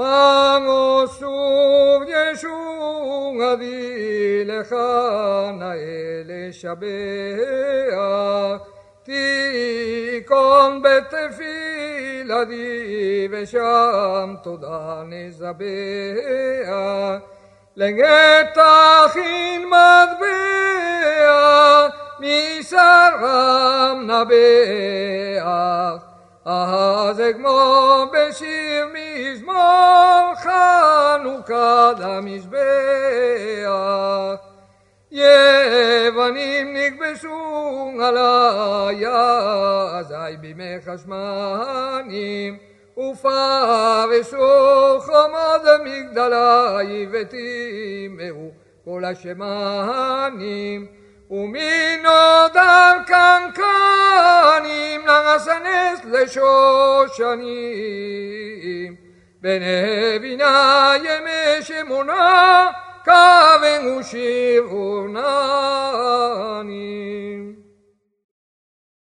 Mangosub Yeshua adi lechana ele shabea ti kon betefila di vesham toda nizabea lengetachin madbea misaram nabeach אז אגמור בשיר מזמור חנוכה למזבח. יוונים נכבשו עלי, אזי בימי חשמנים, ופרשו חומות מגדלי, וטימאו כל השמנים. ומנודם קנקנים مثل شوشنی بنبینای مشمونا کاون و شیرونانی